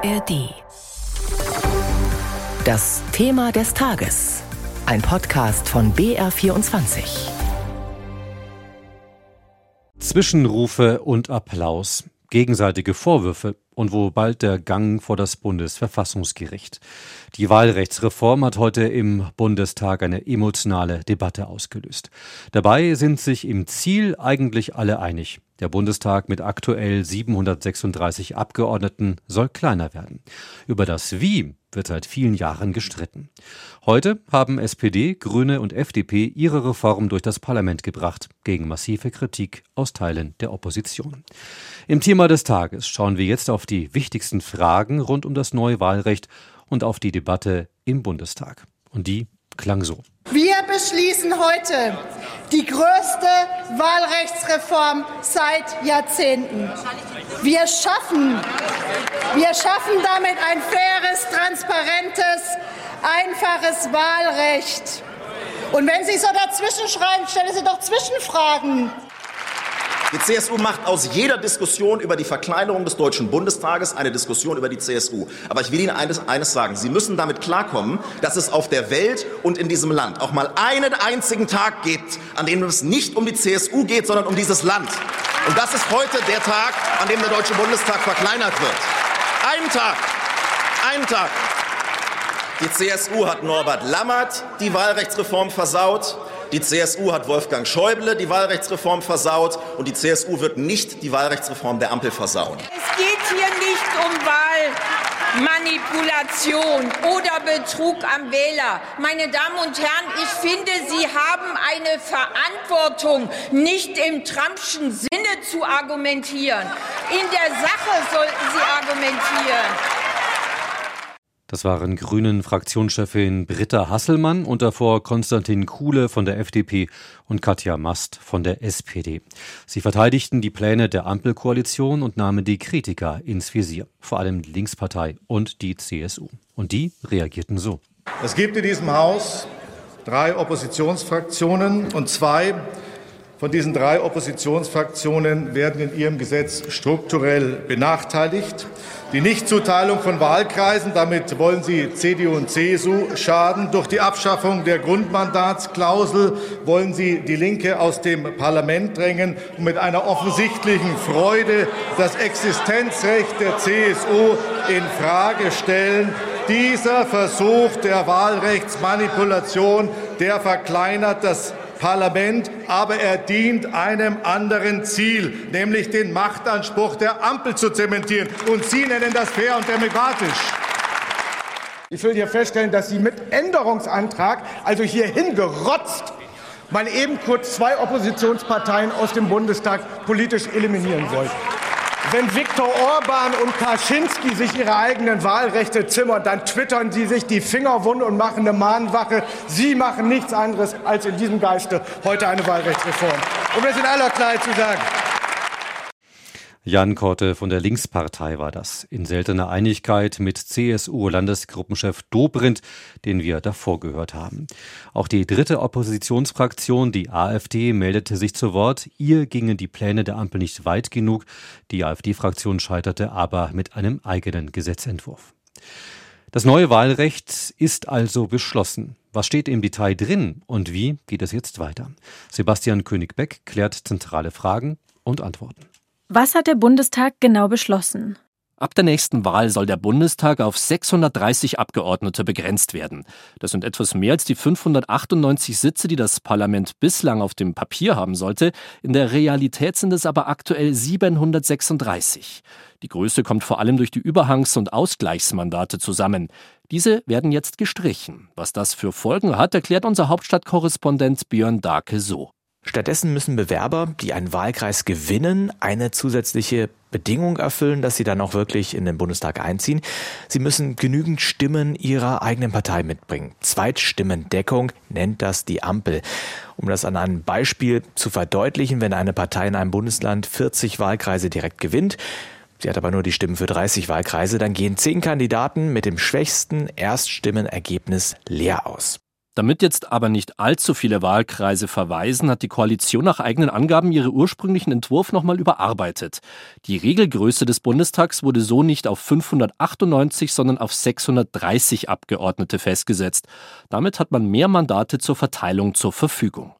ARD. Das Thema des Tages. Ein Podcast von BR24. Zwischenrufe und Applaus, gegenseitige Vorwürfe und wo bald der Gang vor das Bundesverfassungsgericht. Die Wahlrechtsreform hat heute im Bundestag eine emotionale Debatte ausgelöst. Dabei sind sich im Ziel eigentlich alle einig. Der Bundestag mit aktuell 736 Abgeordneten soll kleiner werden. Über das Wie wird seit vielen Jahren gestritten. Heute haben SPD, Grüne und FDP ihre Reform durch das Parlament gebracht, gegen massive Kritik aus Teilen der Opposition. Im Thema des Tages schauen wir jetzt auf die wichtigsten Fragen rund um das neue Wahlrecht und auf die Debatte im Bundestag. Und die klang so. Wir beschließen heute die größte Wahlrechtsreform seit Jahrzehnten. Wir schaffen, wir schaffen damit ein faires, transparentes, einfaches Wahlrecht. Und wenn Sie so dazwischen schreiben, stellen Sie doch Zwischenfragen. Die CSU macht aus jeder Diskussion über die Verkleinerung des Deutschen Bundestages eine Diskussion über die CSU. Aber ich will Ihnen eines, eines, sagen. Sie müssen damit klarkommen, dass es auf der Welt und in diesem Land auch mal einen einzigen Tag gibt, an dem es nicht um die CSU geht, sondern um dieses Land. Und das ist heute der Tag, an dem der Deutsche Bundestag verkleinert wird. Einen Tag. Einen Tag. Die CSU hat Norbert Lammert die Wahlrechtsreform versaut. Die CSU hat Wolfgang Schäuble die Wahlrechtsreform versaut und die CSU wird nicht die Wahlrechtsreform der Ampel versauen. Es geht hier nicht um Wahlmanipulation oder Betrug am Wähler. Meine Damen und Herren, ich finde, Sie haben eine Verantwortung, nicht im Trumpschen Sinne zu argumentieren. In der Sache sollten Sie argumentieren. Das waren Grünen Fraktionschefin Britta Hasselmann und davor Konstantin Kuhle von der FDP und Katja Mast von der SPD. Sie verteidigten die Pläne der Ampelkoalition und nahmen die Kritiker ins Visier, vor allem die Linkspartei und die CSU. Und die reagierten so. Es gibt in diesem Haus drei Oppositionsfraktionen und zwei von diesen drei Oppositionsfraktionen werden in ihrem Gesetz strukturell benachteiligt. Die Nichtzuteilung von Wahlkreisen, damit wollen Sie CDU und CSU schaden. Durch die Abschaffung der Grundmandatsklausel wollen Sie die Linke aus dem Parlament drängen und mit einer offensichtlichen Freude das Existenzrecht der CSU in Frage stellen. Dieser Versuch der Wahlrechtsmanipulation, der verkleinert das Parlament, aber er dient einem anderen Ziel, nämlich den Machtanspruch der Ampel zu zementieren. Und Sie nennen das fair und demokratisch. Ich will hier feststellen, dass Sie mit Änderungsantrag, also hier hingerotzt, mal eben kurz zwei Oppositionsparteien aus dem Bundestag politisch eliminieren wollten. Wenn Viktor Orban und Kaczynski sich ihre eigenen Wahlrechte zimmern, dann twittern sie sich die Finger wund und machen eine Mahnwache. Sie machen nichts anderes als in diesem Geiste heute eine Wahlrechtsreform. Um das in aller Klarheit zu sagen. Jan Korte von der Linkspartei war das. In seltener Einigkeit mit CSU-Landesgruppenchef Dobrindt, den wir davor gehört haben. Auch die dritte Oppositionsfraktion, die AfD, meldete sich zu Wort. Ihr gingen die Pläne der Ampel nicht weit genug. Die AfD-Fraktion scheiterte aber mit einem eigenen Gesetzentwurf. Das neue Wahlrecht ist also beschlossen. Was steht im Detail drin und wie geht es jetzt weiter? Sebastian König-Beck klärt zentrale Fragen und Antworten. Was hat der Bundestag genau beschlossen? Ab der nächsten Wahl soll der Bundestag auf 630 Abgeordnete begrenzt werden. Das sind etwas mehr als die 598 Sitze, die das Parlament bislang auf dem Papier haben sollte. In der Realität sind es aber aktuell 736. Die Größe kommt vor allem durch die Überhangs- und Ausgleichsmandate zusammen. Diese werden jetzt gestrichen. Was das für Folgen hat, erklärt unser Hauptstadtkorrespondent Björn Darke so. Stattdessen müssen Bewerber, die einen Wahlkreis gewinnen, eine zusätzliche Bedingung erfüllen, dass sie dann auch wirklich in den Bundestag einziehen. Sie müssen genügend Stimmen ihrer eigenen Partei mitbringen. Zweitstimmendeckung nennt das die Ampel. Um das an einem Beispiel zu verdeutlichen, wenn eine Partei in einem Bundesland 40 Wahlkreise direkt gewinnt, Sie hat aber nur die Stimmen für 30 Wahlkreise, dann gehen zehn Kandidaten mit dem schwächsten Erststimmenergebnis leer aus. Damit jetzt aber nicht allzu viele Wahlkreise verweisen, hat die Koalition nach eigenen Angaben ihren ursprünglichen Entwurf nochmal überarbeitet. Die Regelgröße des Bundestags wurde so nicht auf 598, sondern auf 630 Abgeordnete festgesetzt. Damit hat man mehr Mandate zur Verteilung zur Verfügung.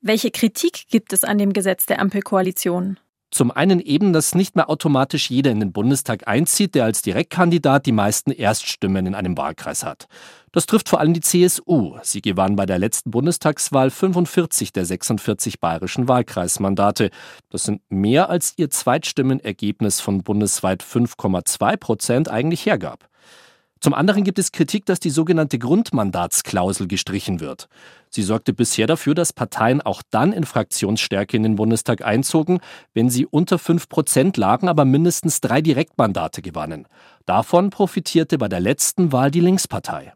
Welche Kritik gibt es an dem Gesetz der Ampelkoalition? Zum einen eben, dass nicht mehr automatisch jeder in den Bundestag einzieht, der als Direktkandidat die meisten Erststimmen in einem Wahlkreis hat. Das trifft vor allem die CSU. Sie gewann bei der letzten Bundestagswahl 45 der 46 bayerischen Wahlkreismandate. Das sind mehr als ihr Zweitstimmenergebnis von bundesweit 5,2 Prozent eigentlich hergab. Zum anderen gibt es Kritik, dass die sogenannte Grundmandatsklausel gestrichen wird. Sie sorgte bisher dafür, dass Parteien auch dann in Fraktionsstärke in den Bundestag einzogen, wenn sie unter 5 Prozent lagen, aber mindestens drei Direktmandate gewannen. Davon profitierte bei der letzten Wahl die Linkspartei.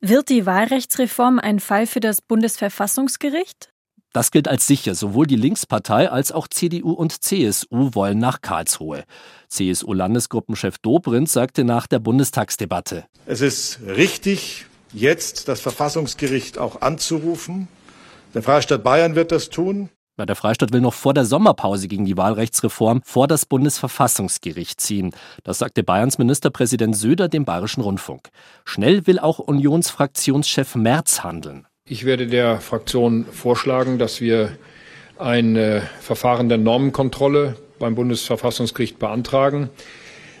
Wird die Wahlrechtsreform ein Fall für das Bundesverfassungsgericht? Das gilt als sicher. Sowohl die Linkspartei als auch CDU und CSU wollen nach Karlsruhe. CSU-Landesgruppenchef Dobrindt sagte nach der Bundestagsdebatte. Es ist richtig, jetzt das Verfassungsgericht auch anzurufen. Der Freistaat Bayern wird das tun. Der Freistaat will noch vor der Sommerpause gegen die Wahlrechtsreform vor das Bundesverfassungsgericht ziehen. Das sagte Bayerns Ministerpräsident Söder dem Bayerischen Rundfunk. Schnell will auch Unionsfraktionschef Merz handeln. Ich werde der Fraktion vorschlagen, dass wir ein äh, Verfahren der Normenkontrolle beim Bundesverfassungsgericht beantragen.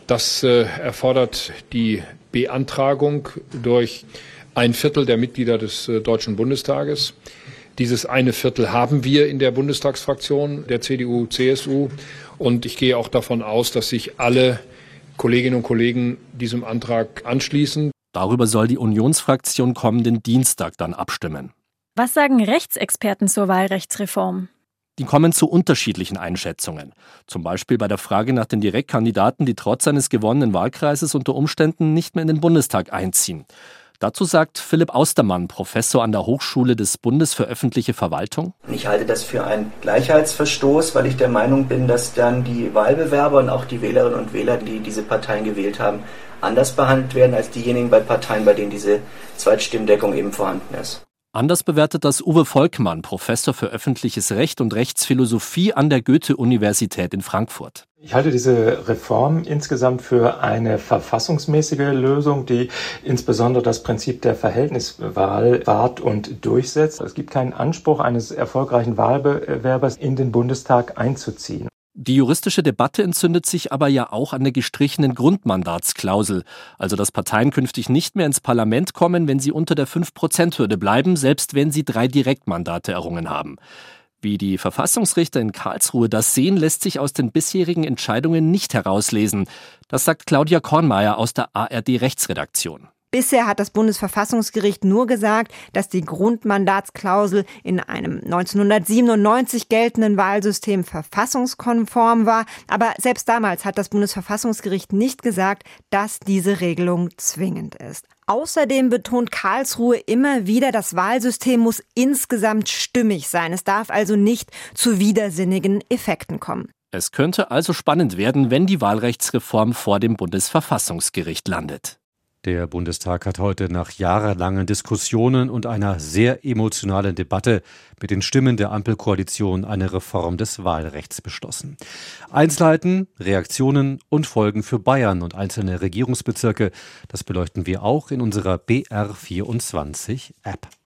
Das äh, erfordert die Beantragung durch ein Viertel der Mitglieder des äh, Deutschen Bundestages. Dieses eine Viertel haben wir in der Bundestagsfraktion der CDU, CSU. Und ich gehe auch davon aus, dass sich alle Kolleginnen und Kollegen diesem Antrag anschließen. Darüber soll die Unionsfraktion kommenden Dienstag dann abstimmen. Was sagen Rechtsexperten zur Wahlrechtsreform? Die kommen zu unterschiedlichen Einschätzungen. Zum Beispiel bei der Frage nach den Direktkandidaten, die trotz eines gewonnenen Wahlkreises unter Umständen nicht mehr in den Bundestag einziehen. Dazu sagt Philipp Austermann, Professor an der Hochschule des Bundes für öffentliche Verwaltung. Ich halte das für einen Gleichheitsverstoß, weil ich der Meinung bin, dass dann die Wahlbewerber und auch die Wählerinnen und Wähler, die diese Parteien gewählt haben, anders behandelt werden als diejenigen bei Parteien, bei denen diese Zweitstimmdeckung eben vorhanden ist. Anders bewertet das Uwe Volkmann, Professor für öffentliches Recht und Rechtsphilosophie an der Goethe-Universität in Frankfurt. Ich halte diese Reform insgesamt für eine verfassungsmäßige Lösung, die insbesondere das Prinzip der Verhältniswahl wahrt und durchsetzt. Es gibt keinen Anspruch eines erfolgreichen Wahlbewerbers in den Bundestag einzuziehen. Die juristische Debatte entzündet sich aber ja auch an der gestrichenen Grundmandatsklausel, also dass Parteien künftig nicht mehr ins Parlament kommen, wenn sie unter der 5-Prozent-Hürde bleiben, selbst wenn sie drei Direktmandate errungen haben. Wie die Verfassungsrichter in Karlsruhe das sehen, lässt sich aus den bisherigen Entscheidungen nicht herauslesen. Das sagt Claudia Kornmeier aus der ARD Rechtsredaktion. Bisher hat das Bundesverfassungsgericht nur gesagt, dass die Grundmandatsklausel in einem 1997 geltenden Wahlsystem verfassungskonform war. Aber selbst damals hat das Bundesverfassungsgericht nicht gesagt, dass diese Regelung zwingend ist. Außerdem betont Karlsruhe immer wieder, das Wahlsystem muss insgesamt stimmig sein. Es darf also nicht zu widersinnigen Effekten kommen. Es könnte also spannend werden, wenn die Wahlrechtsreform vor dem Bundesverfassungsgericht landet. Der Bundestag hat heute nach jahrelangen Diskussionen und einer sehr emotionalen Debatte mit den Stimmen der Ampelkoalition eine Reform des Wahlrechts beschlossen. Einzelheiten, Reaktionen und Folgen für Bayern und einzelne Regierungsbezirke, das beleuchten wir auch in unserer BR24 App.